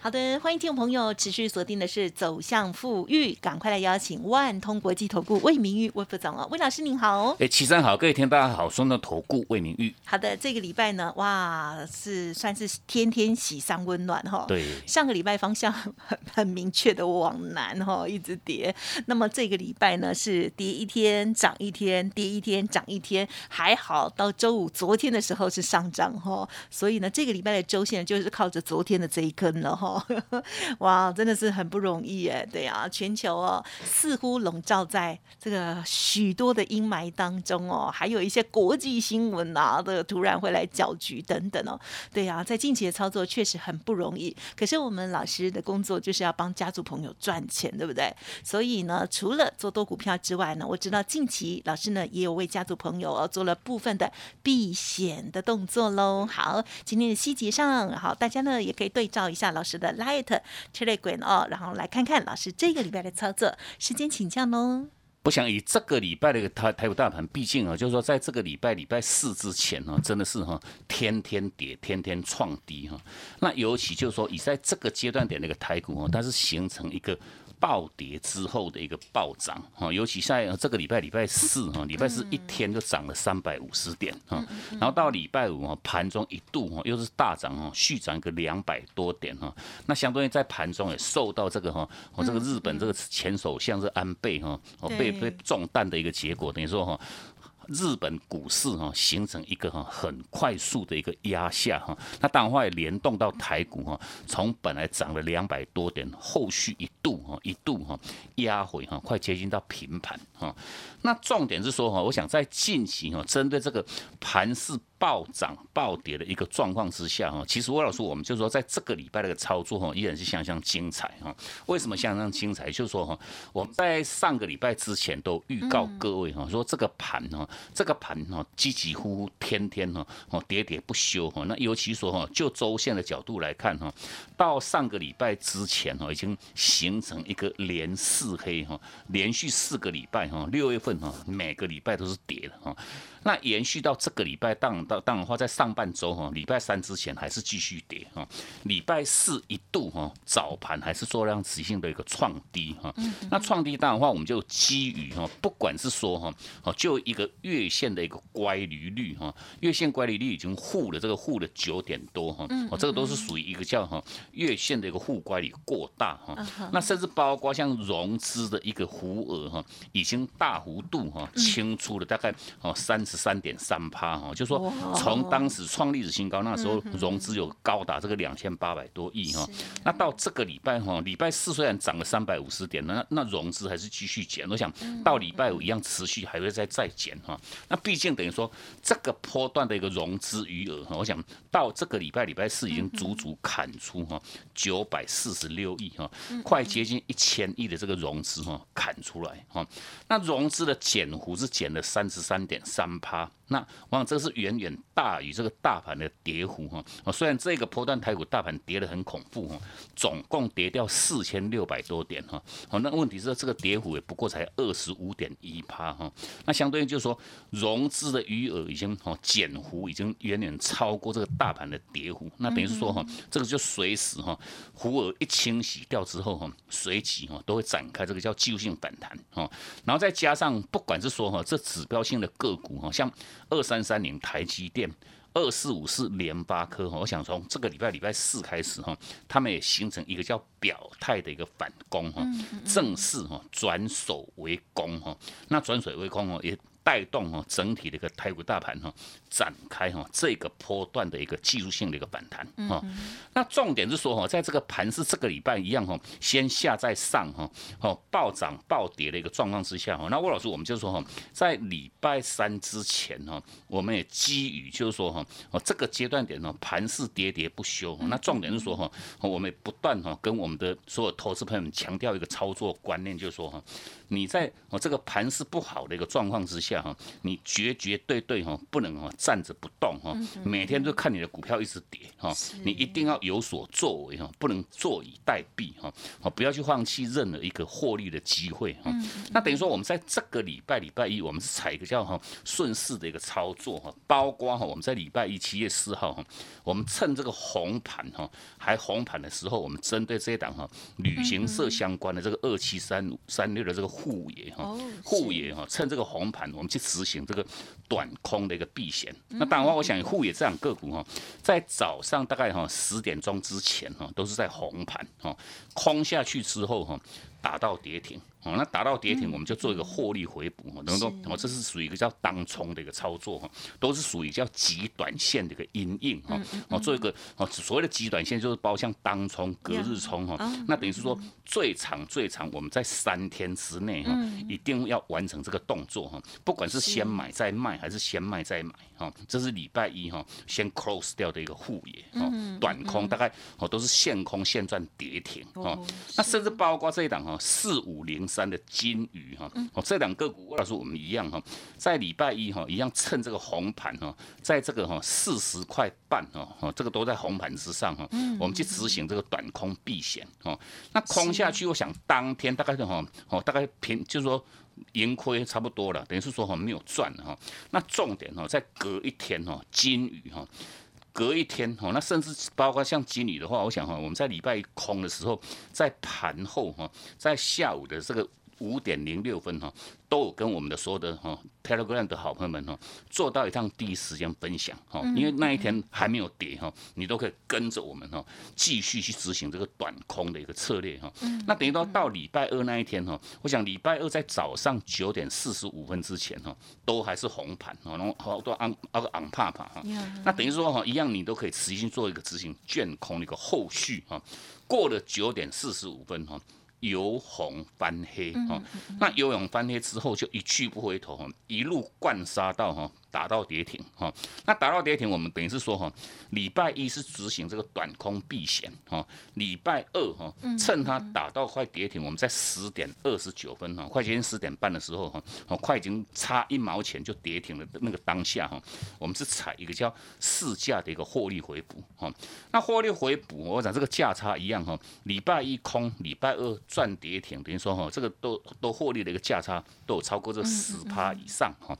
好的，欢迎听众朋友持续锁定的是走向富裕，赶快来邀请万通国际投顾魏明玉魏副总哦，魏老师您好。哎，齐三好，各位听大家好，双的投顾魏明玉。好的，这个礼拜呢，哇，是算是天天喜上温暖哈。对，上个礼拜方向很很明确的往南哈，一直跌。那么这个礼拜呢，是跌一天涨一天，跌一天涨一天，还好到周五昨天的时候是上涨哈。所以呢，这个礼拜的周线就是靠着昨天的这一根了哈。哇，真的是很不容易哎，对啊，全球哦似乎笼罩在这个许多的阴霾当中哦，还有一些国际新闻啊的突然会来搅局等等哦，对啊，在近期的操作确实很不容易。可是我们老师的工作就是要帮家族朋友赚钱，对不对？所以呢，除了做多股票之外呢，我知道近期老师呢也有为家族朋友哦做了部分的避险的动作喽。好，今天的细节上，好，大家呢也可以对照一下老师的。Light Telegram 哦，然后来看看老师这个礼拜的操作时间，请教喽。我想以这个礼拜的台台股大盘，毕竟啊，就是说在这个礼拜礼拜四之前呢，真的是哈天天跌，天天创低哈。那尤其就是说，以在这个阶段点那个台股哦，它是形成一个。暴跌之后的一个暴涨哈，尤其在这个礼拜礼拜四哈，礼拜四一天就涨了三百五十点哈，然后到礼拜五哈，盘中一度哈又是大涨哈，续涨个两百多点哈，那相当于在盘中也受到这个哈，我这个日本这个前首相是安倍哈，哦被被中弹的一个结果，等于说哈。日本股市哈形成一个哈很快速的一个压下哈，那当然会联动到台股哈，从本来涨了两百多点，后续一度哈一度哈压回哈，快接近到平盘哈。那重点是说哈，我想在近期哈，针对这个盘势。暴涨暴跌的一个状况之下哈，其实魏老师，我们就说在这个礼拜的个操作哈，依然是相当精彩哈。为什么相当精彩？就是说哈，我们在上个礼拜之前都预告各位哈，说这个盘哈，这个盘哈，几几乎乎天天哈，哦喋喋不休哈。那尤其说哈，就周线的角度来看哈，到上个礼拜之前哈，已经形成一个连四黑哈，连续四个礼拜哈，六月份哈，每个礼拜都是跌的哈。那延续到这个礼拜，当当当然话，在上半周哈，礼拜三之前还是继续跌哈。礼拜四一度哈，早盘还是做量持性的一个创低哈。那创低当然话，我们就基于哈，不管是说哈，哦，就一个月线的一个乖离率哈，月线乖离率已经护了这个护了九点多哈，哦，这个都是属于一个叫哈月线的一个护乖离过大哈。那甚至包括像融资的一个弧额哈，已经大幅度哈清出了大概哦三十。三点三趴哈，就说从当时创历史新高，那时候融资有高达这个两千八百多亿哈。那到这个礼拜哈，礼拜四虽然涨了三百五十点，那那融资还是继续减。我想到礼拜五一样持续还会再再减哈。那毕竟等于说这个波段的一个融资余额哈，我想到这个礼拜礼拜四已经足足砍出哈九百四十六亿哈，快接近一千亿的这个融资哈砍出来哈。那融资的减幅是减了三十三点三。趴，那我想这是远远大于这个大盘的跌幅哈。哦，虽然这个波段台股大盘跌得很恐怖哈，总共跌掉四千六百多点哈。哦，那问题是这个跌幅也不过才二十五点一趴哈。那相对于就是说融资的余额已经哦减幅已经远远超过这个大盘的跌幅。那等于是说哈，这个就随时哈，弧额一清洗掉之后哈，随即哈都会展开这个叫技术性反弹哈。然后再加上不管是说哈这指标性的个股哈。像二三三零台积电，二四五四联发科哈，我想从这个礼拜礼拜四开始哈，他们也形成一个叫表态的一个反攻哈，正式哈转守为攻哈，那转守为攻哦也。带动哈整体的一个台股大盘哈展开哈这个波段的一个技术性的一个反弹哈。那重点是说哈，在这个盘是这个礼拜一样哈，先下再上哈，哦暴涨暴跌的一个状况之下哈，那魏老师我们就说哈，在礼拜三之前哈，我们也基于就是说哈，哦这个阶段点呢盘是跌跌不休，那重点是说哈，我们不断哈跟我们的所有投资朋友们强调一个操作观念，就是说哈。你在哦这个盘势不好的一个状况之下哈，你绝绝对对哈不能哈站着不动哈，每天都看你的股票一直跌哈，你一定要有所作为哈，不能坐以待毙哈，哦不要去放弃任何一个获利的机会哈。那等于说我们在这个礼拜礼拜一，我们是采一个叫哈顺势的一个操作哈，包括哈我们在礼拜一七月四号哈，我们趁这个红盘哈还红盘的时候，我们针对这一档哈旅行社相关的这个二七三三六的这个。护野哈，护野哈，趁这个红盘，我们去执行这个短空的一个避险。那当然话，我想护野这样个股哈，在早上大概哈十点钟之前哈，都是在红盘哈，空下去之后哈，打到跌停。哦，那达到跌停，我们就做一个获利回补，等于说，哦，这是属于一个叫当冲的一个操作哈，都是属于叫极短线的一个阴影哈，哦，做一个哦，所谓的极短线就是包像当冲、隔日冲哈，那等于是说最长最长，我们在三天之内哈，一定要完成这个动作哈，不管是先买再卖还是先卖再买哈，这是礼拜一哈先 close 掉的一个护业哈，短空大概哦都是现空现赚跌停哈，那甚至包括这一档哈四五零。三的金鱼哈，哦，这两个股，老师我们一样哈，在礼拜一哈，一样趁这个红盘哈，在这个哈四十块半哈，哦，这个都在红盘之上哈，我们去执行这个短空避险哈，那空下去，我想当天大概是哈，哦，大概平就是说盈亏差不多了，等于是说哈没有赚哈，那重点哈在隔一天哈，金鱼哈。隔一天哈，那甚至包括像金鱼的话，我想哈，我们在礼拜一空的时候，在盘后哈，在下午的这个五点零六分哈。都有跟我们的所有的哈 Telegram 的好朋友们哈做到一趟第一时间分享哈，因为那一天还没有跌哈，你都可以跟着我们哈继续去执行这个短空的一个策略哈。那等于到到礼拜二那一天哈，我想礼拜二在早上九点四十五分之前哈，都还是红盘哈，然后好多昂那个昂怕怕哈。那等于说哈，一样你都可以持续做一个执行卷空的一个后续哈。过了九点四十五分哈。由红翻黑哈，那游泳翻黑之后就一去不回头哈，一路灌杀到哈。打到跌停哈，那打到跌停，我们等于是说哈，礼拜一是执行这个短空避险哈，礼拜二哈，趁它打到快跌停，我们在十点二十九分哈，快接近十点半的时候哈，哦，快已经差一毛钱就跌停了那个当下哈，我们是采一个叫市价的一个获利回补哈，那获利回补，我讲这个价差一样哈，礼拜一空，礼拜二赚跌停，等于说哈，这个都都获利的一个价差都有超过这十趴以上哈。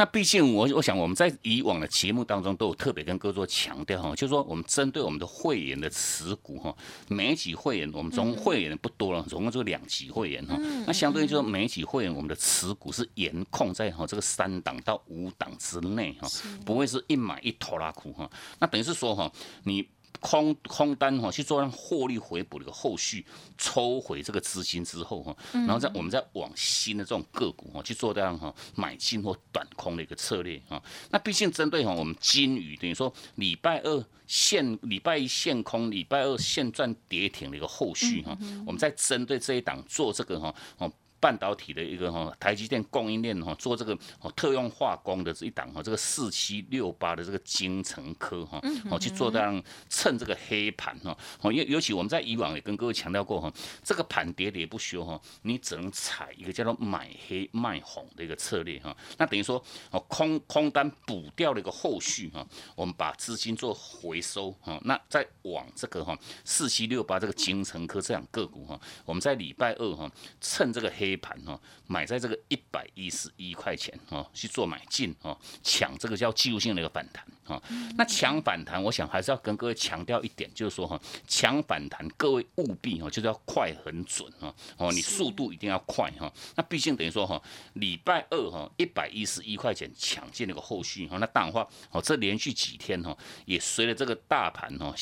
那毕竟我我想我们在以往的节目当中都有特别跟各位做强调哈，就是说我们针对我们的会员的持股哈，每一级会员我们总会员不多了，总共就两级会员哈，那相对于说每一级会员我们的持股是严控在哈这个三档到五档之内哈，不会是一买一拖拉苦哈，那等于是说哈你。空空单哈去做让获利回补的一个后续抽回这个资金之后哈，然后再我们再往新的这种个股哈去做这样哈买进或短空的一个策略哈。那毕竟针对哈我们金鱼等于说礼拜二现礼拜一现空，礼拜二现赚跌停的一个后续哈，我们在针对这一档做这个哈哦。半导体的一个哈，台积电供应链哈，做这个哦特用化工的这一档哈，这个四七六八的这个精诚科哈，哦去做这样趁这个黑盘哈，哦尤尤其我们在以往也跟各位强调过哈，这个盘跌跌不休哈，你只能采一个叫做买黑卖红的一个策略哈，那等于说哦空空单补掉了一个后续哈，我们把资金做回收哈，那再往这个哈四七六八这个精诚科这样个股哈，我们在礼拜二哈趁这个黑。盘哦，买在这个一百一十一块钱哦，去做买进哦，抢这个叫技术性的一个反弹。哈。那强反弹，我想还是要跟各位强调一点，就是说哈，强反弹各位务必哈，就是要快很准哈，哦，你速度一定要快哈。那毕竟等于说哈，礼拜二哈一百一十一块钱抢进那个后续哈，那当然话哦，这连续几天哈，也随着这个大盘哈。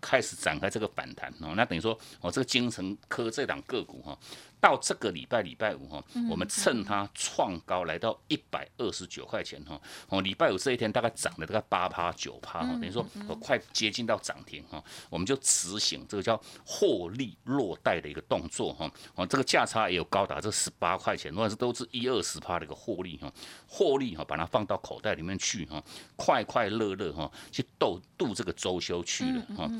开始展开这个反弹哦，那等于说哦，这个精神科这档个股哈，到这个礼拜礼拜五哈，我们趁它创高来到一百二十九块钱哈，哦，礼拜五这一天大概涨了大概八趴九趴哈，等于说我快接近到涨停哈，我们就执行这个叫获利落袋的一个动作哈，哦，这个价差也有高达这十八块钱，或者是都是一二十趴的一个获利哈，获利哈，把它放到口袋里面去哈，快快乐乐哈，去度度这个周休去了哈。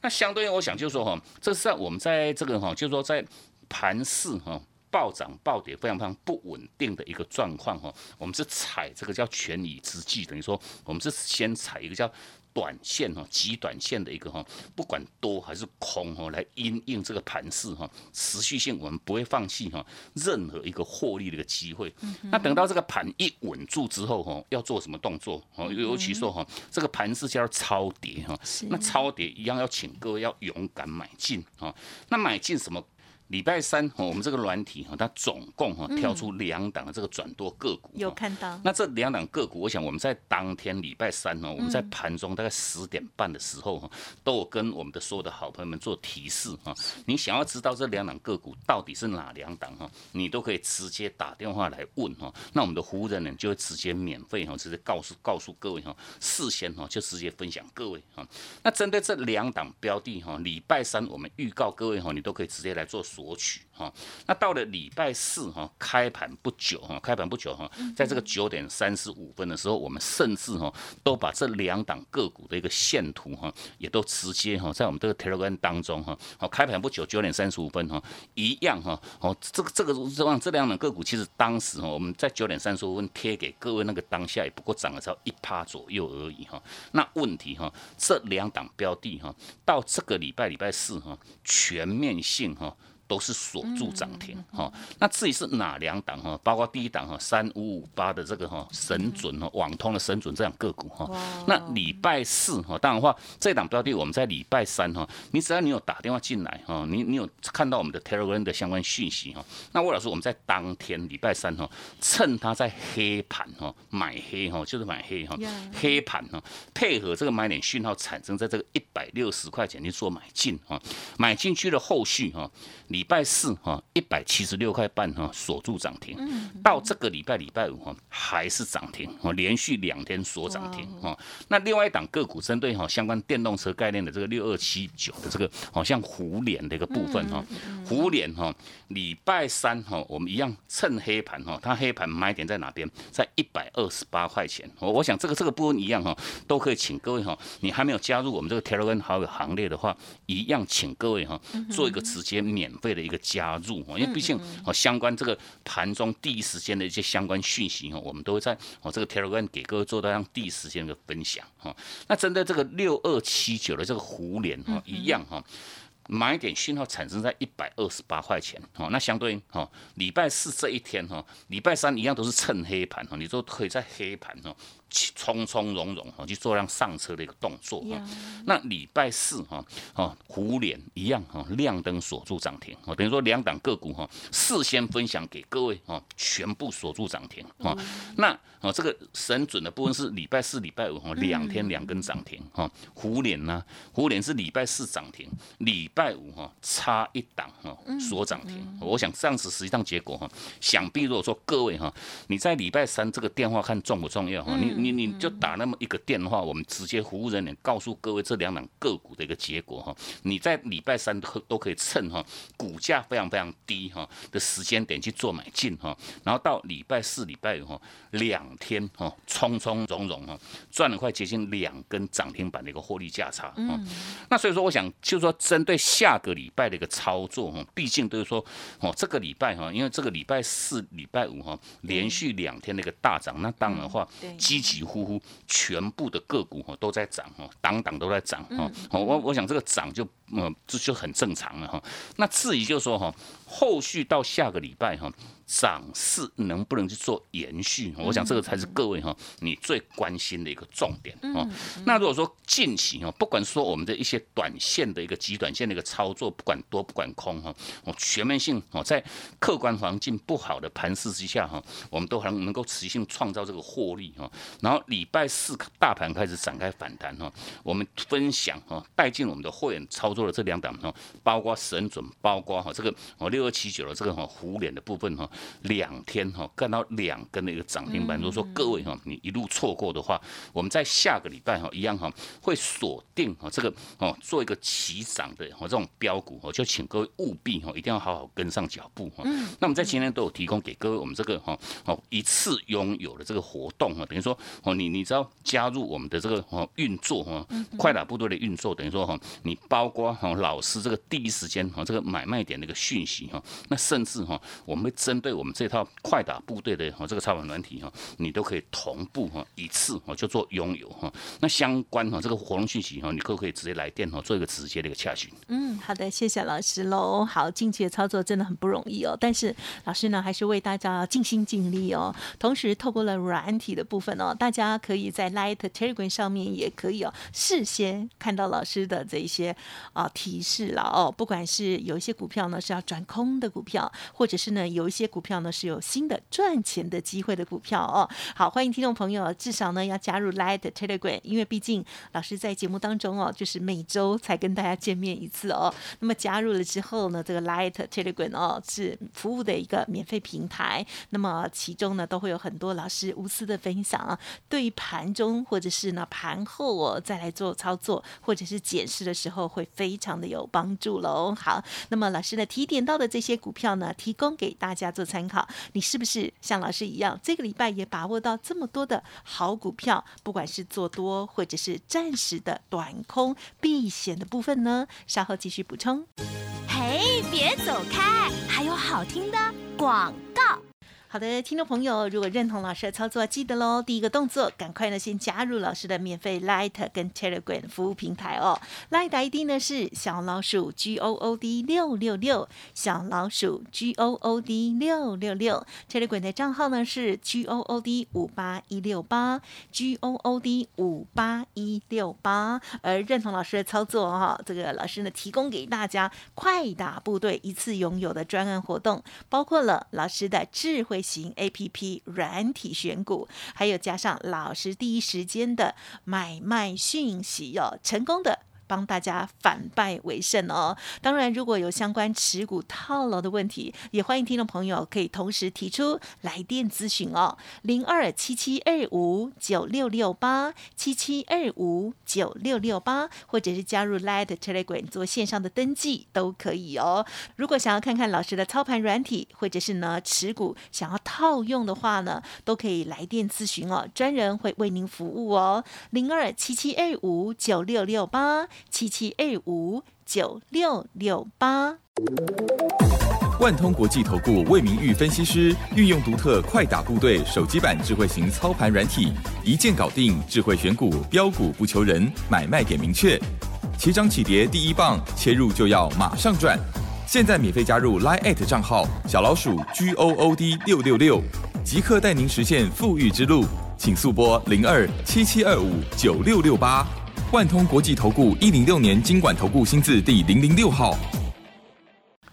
那相对于我想就是说哈，这是在我们在这个哈，就是说在盘市哈暴涨暴跌非常非常不稳定的一个状况哈，我们是踩这个叫权宜之计，等于说我们是先踩一个叫。短线哈，极短线的一个哈，不管多还是空哈，来因应这个盘势哈，持续性我们不会放弃哈，任何一个获利的一个机会。那等到这个盘一稳住之后哈，要做什么动作？哦，尤其说哈，这个盘势叫超跌哈，那超跌一样要请各位要勇敢买进哈。那买进什么？礼拜三，我们这个软体哈，它总共哈挑出两档的这个转多个股，有看到。那这两档个股，我想我们在当天礼拜三呢，我们在盘中大概十点半的时候哈，都有跟我们的所有的好朋友们做提示哈。你想要知道这两档个股到底是哪两档哈，你都可以直接打电话来问哈。那我们的服务人员就会直接免费哈，直接告诉告诉各位哈，事先哈就直接分享各位哈。那针对这两档标的哈，礼拜三我们预告各位哈，你都可以直接来做。索取哈，那到了礼拜四哈，开盘不久哈，开盘不久哈，在这个九点三十五分的时候，我们甚至哈都把这两档个股的一个线图哈，也都直接哈在我们这个 Telegram 当中哈，好，开盘不久九点三十五分哈，一样哈，哦，这个这个这样这两档个股，其实当时哈我们在九点三十五分贴给各位那个当下也不过涨了只要一趴左右而已哈，那问题哈，这两档标的哈，到这个礼拜礼拜四哈，全面性哈。都是锁住涨停哈，那至于是哪两档哈？包括第一档哈，三五五八的这个哈神准哈，网通的神准这样个股哈。那礼拜四哈，当然话这档标的我们在礼拜三哈，你只要你有打电话进来哈，你你有看到我们的 Telegram 的相关讯息哈，那魏老师我们在当天礼拜三哈，趁它在黑盘哈买黑哈，就是买黑哈，黑盘哈，配合这个买点讯号产生在这个一百六十块钱去做买进哈，买进去的后续哈，你。礼拜四哈一百七十六块半哈锁住涨停，到这个礼拜礼拜五哈还是涨停哦，连续两天锁涨停哦。那另外一档个股针对哈相关电动车概念的这个六二七九的这个好像虎脸的一个部分哈，虎脸哈礼拜三哈我们一样趁黑盘哈，它黑盘买点在哪边？在一百二十八块钱。我我想这个这个部分一样哈，都可以请各位哈，你还没有加入我们这个 Telegram 好友行列的话，一样请各位哈做一个直接免费。的一个加入因为毕竟哦相关这个盘中第一时间的一些相关讯息哈，我们都会在哦这个 Telegram 给各位做到让第一时间的分享哈。那针对这个六二七九的这个胡联哈，一样哈，买点讯号产生在一百二十八块钱哈，那相对应哈，礼拜四这一天哈，礼拜三一样都是趁黑盘哈，你都可以在黑盘哈。从从容容哈去做辆上车的一个动作哈，那礼拜四哈哦虎脸一样哈亮灯锁住涨停哦，等于说两档个股哈事先分享给各位哈全部锁住涨停哈，那哦这个神准的部分是礼拜四礼拜五哈两天两根涨停哈，虎脸呢虎脸是礼拜四涨停，礼拜五哈差一档哈锁涨停，我想这样子实际上结果哈，想必如果说各位哈你在礼拜三这个电话看重不重要哈你。你你就打那么一个电话，我们直接服务人员告诉各位这两档个股的一个结果哈。你在礼拜三都都可以趁哈股价非常非常低哈的时间点去做买进哈，然后到礼拜四、礼拜五哈两天哈匆匆融融哈赚了快接近两根涨停板的一个获利价差哈。那所以说，我想就是说针对下个礼拜的一个操作哈，毕竟都是说哦这个礼拜哈，因为这个礼拜四、礼拜五哈连续两天的一个大涨，那当然的话积极。几乎乎全部的个股哈都在涨哈，档档都在涨哈。我我想这个涨就嗯这就很正常了哈。那至于就是说哈，后续到下个礼拜哈，涨势能不能去做延续？我想这个才是各位哈你最关心的一个重点哦。那如果说近期哦，不管说我们的一些短线的一个极短线的一个操作，不管多不管空哈，我全面性哦，在客观环境不好的盘势之下哈，我们都还能够持续性创造这个获利哈。然后礼拜四大盘开始展开反弹哈，我们分享哈带进我们的会员操作的这两档哈，包括神准，包括哈这个哦六二七九的这个哈虎脸的部分哈，两天哈看到两根的一个涨停板。如果说各位哈你一路错过的话，我们在下个礼拜哈一样哈会锁定哈这个哦做一个起涨的哦这种标股哦，就请各位务必哈一定要好好跟上脚步哈。那我们在今天都有提供给各位我们这个哈哦一次拥有的这个活动哈，等于说哦你你知道加入我们的这个哦运作哈快打部队的运作，等于说哈你包括哈老师这个第一时间哈这个买卖点的一个讯息哈，那甚至哈我们会针对我们这套快打部队的哈这个操盘软体哈，你都可以同步哈一次哈就做拥有哈。那相关哈这个活动讯息哈，你可不可以直接来电哈做一个直接的一个洽询？嗯，好的，谢谢老师喽。好，近期的操作真的很不容易哦，但是老师呢还是为大家尽心尽力哦。同时透过了软体的部分哦，大家可以在 Light Telegram 上面也可以哦事先看到老师的这一些啊提示了哦。不管是有一些股票呢是要转空的股票，或者是呢有一些股票呢是有新的赚钱的机会的股票哦。好，欢迎听众朋友至少呢要加入 Light Telegram，因为毕竟老师在节目当中哦，就是每周才跟大家见面一次哦。那么加入了之后呢，这个 Light Telegram 哦是服务的一个免费平台，那么其中呢都会有很多老师无私的分享啊，对于盘中或者是呢盘后哦再来做操作或者是检视的时候会非常的有帮助喽。好，那么老师呢提点到的这些股票呢，提供给大家做参考，你是不是像老师一样，这个礼拜也把握到这么多的好股票，不管是做多或者是暂时的短空避险的部分呢？稍后继续补充。嘿，别走开，还有好听的广告。好的，听众朋友，如果认同老师的操作，记得喽。第一个动作，赶快呢先加入老师的免费 Light 跟 Telegram 服务平台哦。Light ID 呢是小老鼠 G O O D 六六六，小老鼠 G O O D 六六六。Telegram 的账号呢是 G O O D 五八一六八，G O O D 五八一六八。而认同老师的操作哈，这个老师呢提供给大家快打部队一次拥有的专案活动，包括了老师的智慧。型 A P P 软体选股，还有加上老师第一时间的买卖讯息哦，成功的。帮大家反败为胜哦！当然，如果有相关持股套牢的问题，也欢迎听众朋友可以同时提出来电咨询哦，零二七七二五九六六八七七二五九六六八，或者是加入 Light Telegram 做线上的登记都可以哦。如果想要看看老师的操盘软体，或者是呢持股想要套用的话呢，都可以来电咨询哦，专人会为您服务哦，零二七七二五九六六八。七七二五九六六八，万通国际投顾魏明玉分析师运用独特快打部队手机版智慧型操盘软体，一键搞定智慧选股标股不求人，买卖点明确，起涨起跌第一棒，切入就要马上赚。现在免费加入 Line 账号小老鼠 G O O D 六六六，即刻带您实现富裕之路，请速拨零二七七二五九六六八。万通国际投顾一零六年经管投顾新字第零零六号。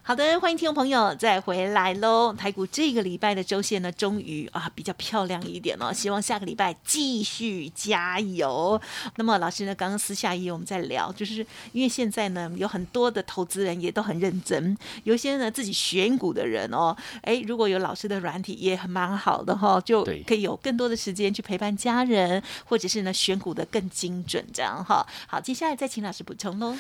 好的，欢迎听众朋友再回来喽。台股这个礼拜的周线呢，终于啊比较漂亮一点了。希望下个礼拜继续加油。那么老师呢，刚刚私下也我们在聊，就是因为现在呢，有很多的投资人也都很认真，有些呢自己选股的人哦，哎，如果有老师的软体也很蛮好的哈，就可以有更多的时间去陪伴家人，或者是呢选股的更精准这样哈。好，接下来再请老师补充喽。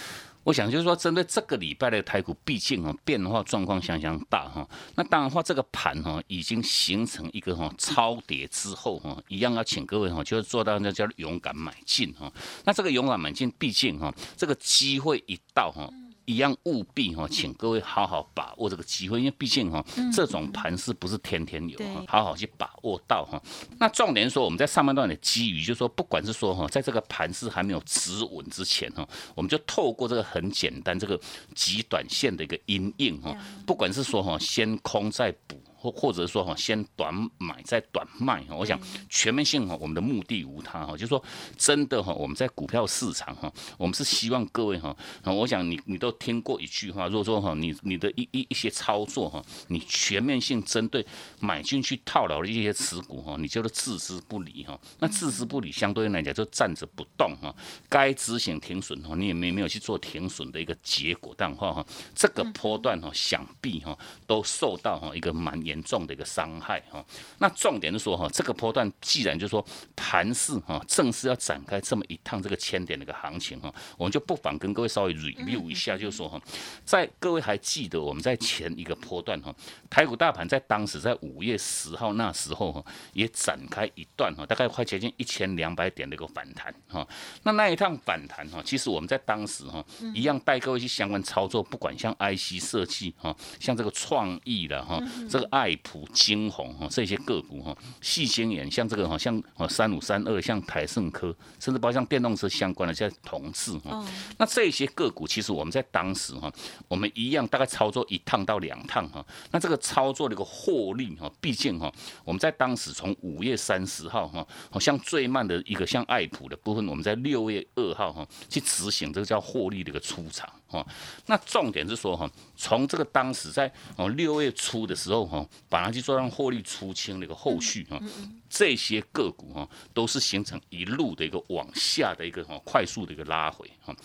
我想就是说，针对这个礼拜的台股，毕竟哈变化状况相当大哈。那当然话，这个盘哈已经形成一个哈超跌之后哈，一样要请各位哈，就是做到那叫勇敢买进哈。那这个勇敢买进，毕竟哈这个机会一到哈。一样务必哈，请各位好好把握这个机会，因为毕竟哈，这种盘是不是天天有哈，好好去把握到哈。那重点说，我们在上半段的基于，就是说，不管是说哈，在这个盘势还没有止稳之前哈，我们就透过这个很简单这个极短线的一个阴影哈，不管是说哈，先空再补。或或者说哈，先短买再短卖哈。我想全面性哈，我们的目的无他哈，就是说真的哈，我们在股票市场哈，我们是希望各位哈，我想你你都听过一句话，如果说哈，你你的一一一些操作哈，你全面性针对买进去套牢的一些持股哈，你就是置之不理哈。那置之不理，相对来讲就站着不动哈。该执行停损哈，你也没没有去做停损的一个结果，但话哈，这个波段哈，想必哈都受到哈一个蛮。严重的一个伤害哈，那重点是说哈，这个波段既然就是说盘势哈，正式要展开这么一趟这个千点的一个行情哈，我们就不妨跟各位稍微 review 一下，就是说哈，在各位还记得我们在前一个波段哈，台股大盘在当时在五月十号那时候哈，也展开一段哈，大概快接近一千两百点的一个反弹哈，那那一趟反弹哈，其实我们在当时哈，一样带各位去相关操作，不管像 IC 设计哈，像这个创意的哈，这个。爱普、金鸿哈这些个股哈，细心眼像这个哈，像哦三五三二，像台盛科，甚至包括像电动车相关的，像同志哈。那这些个股其实我们在当时哈，我们一样大概操作一趟到两趟哈。那这个操作的一个获利哈，毕竟哈，我们在当时从五月三十号哈，好像最慢的一个像爱普的部分，我们在六月二号哈去执行这个叫获利的一个出场哈。那重点是说哈，从这个当时在哦六月初的时候哈。把它去做让获利出清的一个后续哈，这些个股哈都是形成一路的一个往下的一个哈快速的一个拉回哈，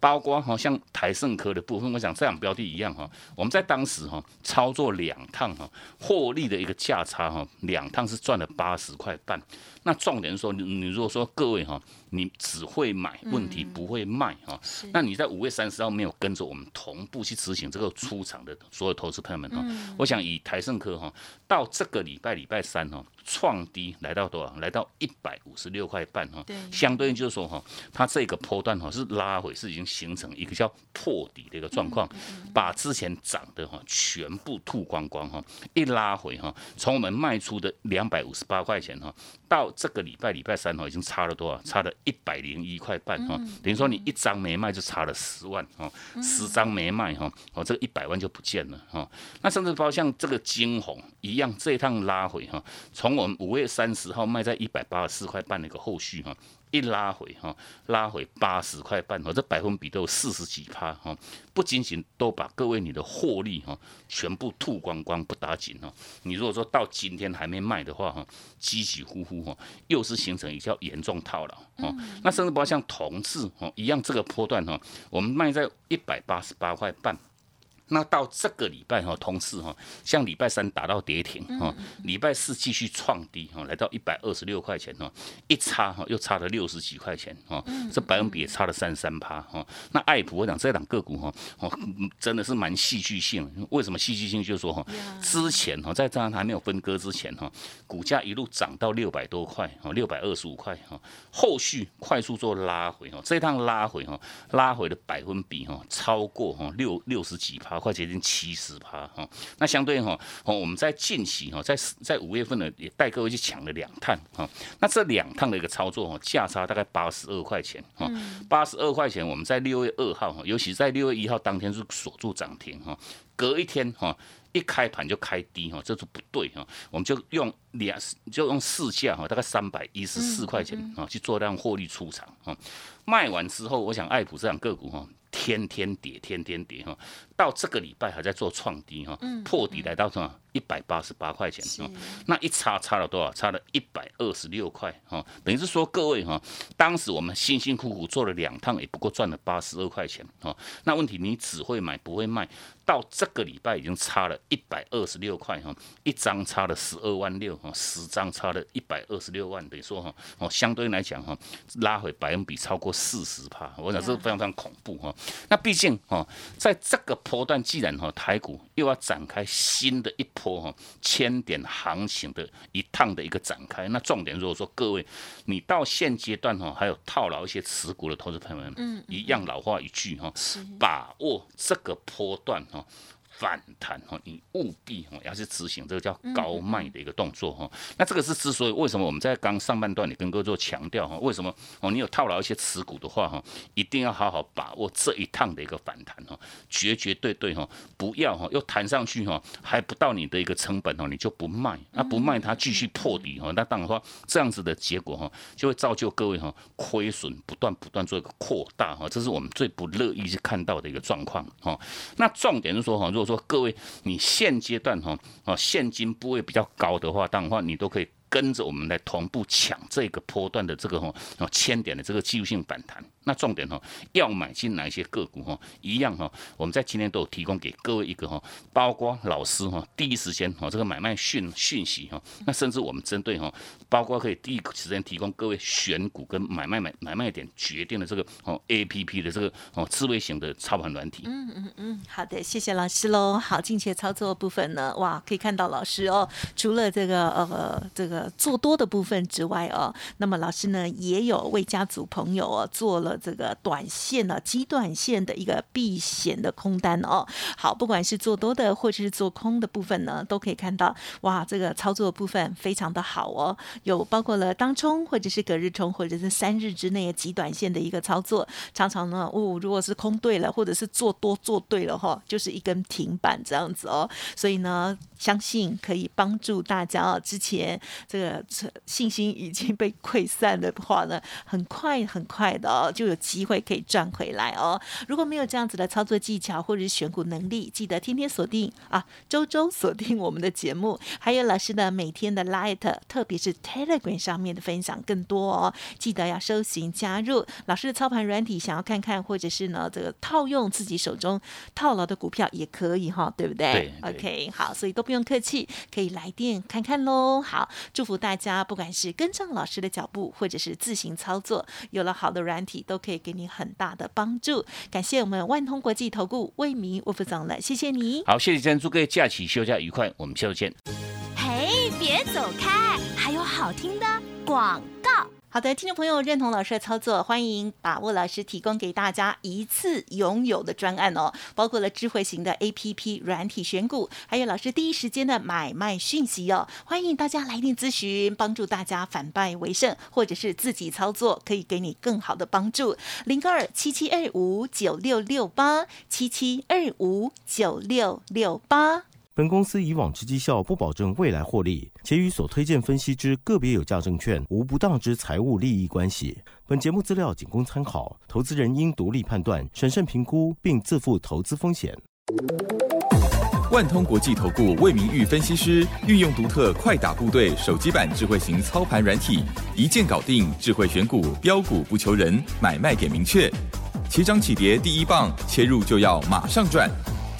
包括哈像台盛科的部分，我想这两标的一样哈，我们在当时哈操作两趟哈，获利的一个价差哈，两趟是赚了八十块半。那重点说，你你如果说各位哈，你只会买，问题不会卖哈。那你在五月三十号没有跟着我们同步去执行这个出场的所有投资朋友们哈，我想以台盛科哈，到这个礼拜礼拜三哈。创低来到多少？来到一百五十六块半哈。相对应就是说哈，它这个波段哈是拉回，是已经形成一个叫破底的一个状况，把之前涨的哈全部吐光光哈。一拉回哈，从我们卖出的两百五十八块钱哈，到这个礼拜礼拜三哈，已经差了多少？差了一百零一块半哈。等于说你一张没卖就差了十万哈，十张没卖哈，哦这个一百万就不见了哈。那甚至包括像这个金红一样，这一趟拉回哈，从从我们五月三十号卖在一百八十四块半的一个后续哈，一拉回哈，拉回八十块半，哈，这百分比都有四十几趴哈，不仅仅都把各位你的获利哈全部吐光光不打紧哈，你如果说到今天还没卖的话哈，起起呼呼哈，又是形成一较严重套牢哈，那甚至包括像同志哈一样这个波段哈，我们卖在一百八十八块半。那到这个礼拜哈，同时哈，像礼拜三打到跌停哈，礼拜四继续创低哈，来到一百二十六块钱哈，一差哈又差了六十几块钱哈，这百分比也差了三三趴哈。那爱普我讲这档个股哈，哦真的是蛮戏剧性。为什么戏剧性？就是说哈，之前哈在这样还没有分割之前哈，股价一路涨到六百多块哈，六百二十五块哈，后续快速做拉回哈，这趟拉回哈，拉回的百分比哈超过哈六六十几趴。快接近七十趴哈，那相对哈，哦，我们在近期哈，在在五月份呢，也带各位去抢了两趟哈，那这两趟的一个操作哈，价差大概八十二块钱哈，八十二块钱，我们在六月二号哈，尤其在六月一号当天是锁住涨停哈，隔一天哈，一开盘就开低哈，这是不对哈，我们就用两就用市价哈，大概三百一十四块钱啊去做量获利出场哈，卖完之后，我想爱普这两个股哈。天天跌，天天跌哈，到这个礼拜还在做创低哈，破底来到什么？一百八十八块钱哈，那一差差了多少？差了一百二十六块哈，等于是说各位哈，当时我们辛辛苦苦做了两趟，也不过赚了八十二块钱哈。那问题你只会买不会卖，到这个礼拜已经差了一百二十六块哈，一张差了十二万六哈，十张差了一百二十六万，等于说哈，哦，相对来讲哈，拉回百分比超过四十帕，我想这非常非常恐怖哈。那毕竟哈，在这个波段，既然哈台股又要展开新的一。波哈千点行情的一趟的一个展开，那重点如果说各位你到现阶段哈还有套牢一些持股的投资朋友们，嗯，一样老话一句哈，把握这个波段哈反弹哈，你务必哈要去执行这个叫高卖的一个动作哈。那这个是之所以为什么我们在刚上半段也跟各位做强调哈，为什么哦你有套牢一些持股的话哈，一定要好好把握这一趟的一个反弹哈，绝绝对对哈，不要哈又弹上去哈，还不到你的一个成本哦，你就不卖，那不卖它继续破底哈，那当然话这样子的结果哈，就会造就各位哈亏损不断不断做一个扩大哈，这是我们最不乐意去看到的一个状况哈。那重点是说哈，如果说各位你现阶段哈啊现金部位比较高的话，当然话你都可以。跟着我们来同步抢这个波段的这个哈千点的这个技术性反弹。那重点哈，要买进哪些个股哈？一样哈，我们在今天都有提供给各位一个哈，包括老师哈，第一时间哈这个买卖讯讯息哈。那甚至我们针对哈，包括可以第一时间提供各位选股跟买卖买买卖点决定的这个哦 A P P 的这个哦智慧型的操盘软体。嗯嗯嗯，好的，谢谢老师喽。好，近期操作部分呢，哇，可以看到老师哦，除了这个呃这个。做多的部分之外哦，那么老师呢也有为家族朋友哦做了这个短线呢极短线的一个避险的空单哦。好，不管是做多的或者是做空的部分呢，都可以看到哇，这个操作部分非常的好哦。有包括了当冲或者是隔日冲或者是三日之内极短线的一个操作，常常呢，哦，如果是空对了或者是做多做对了哈，就是一根停板这样子哦。所以呢，相信可以帮助大家哦。之前这个。信心已经被溃散的话呢，很快很快的哦，就有机会可以赚回来哦。如果没有这样子的操作技巧或者是选股能力，记得天天锁定啊，周周锁定我们的节目，还有老师的每天的 Light，特别是 Telegram 上面的分享更多哦。记得要收寻加入老师的操盘软体，想要看看或者是呢这个套用自己手中套牢的股票也可以哈，对不对？OK，好，所以都不用客气，可以来电看看喽。好，祝福。大家不管是跟上老师的脚步，或者是自行操作，有了好的软体，都可以给你很大的帮助。感谢我们万通国际投顾魏明魏副总了，谢谢你。好，谢谢今天祝各位假期休假愉快，我们下周见。嘿，别走开，还有好听的广告。好的，听众朋友认同老师的操作，欢迎把握老师提供给大家一次拥有的专案哦，包括了智慧型的 A P P 软体选股，还有老师第一时间的买卖讯息哦，欢迎大家来电咨询，帮助大家反败为胜，或者是自己操作可以给你更好的帮助。零二七七二五九六六八七七二五九六六八。本公司以往之绩效不保证未来获利，且与所推荐分析之个别有价证券无不当之财务利益关系。本节目资料仅供参考，投资人应独立判断、审慎评估，并自负投资风险。万通国际投顾魏明玉分析师运用独特快打部队手机版智慧型操盘软体，一键搞定智慧选股，标股不求人，买卖点明确，起涨起跌第一棒，切入就要马上赚。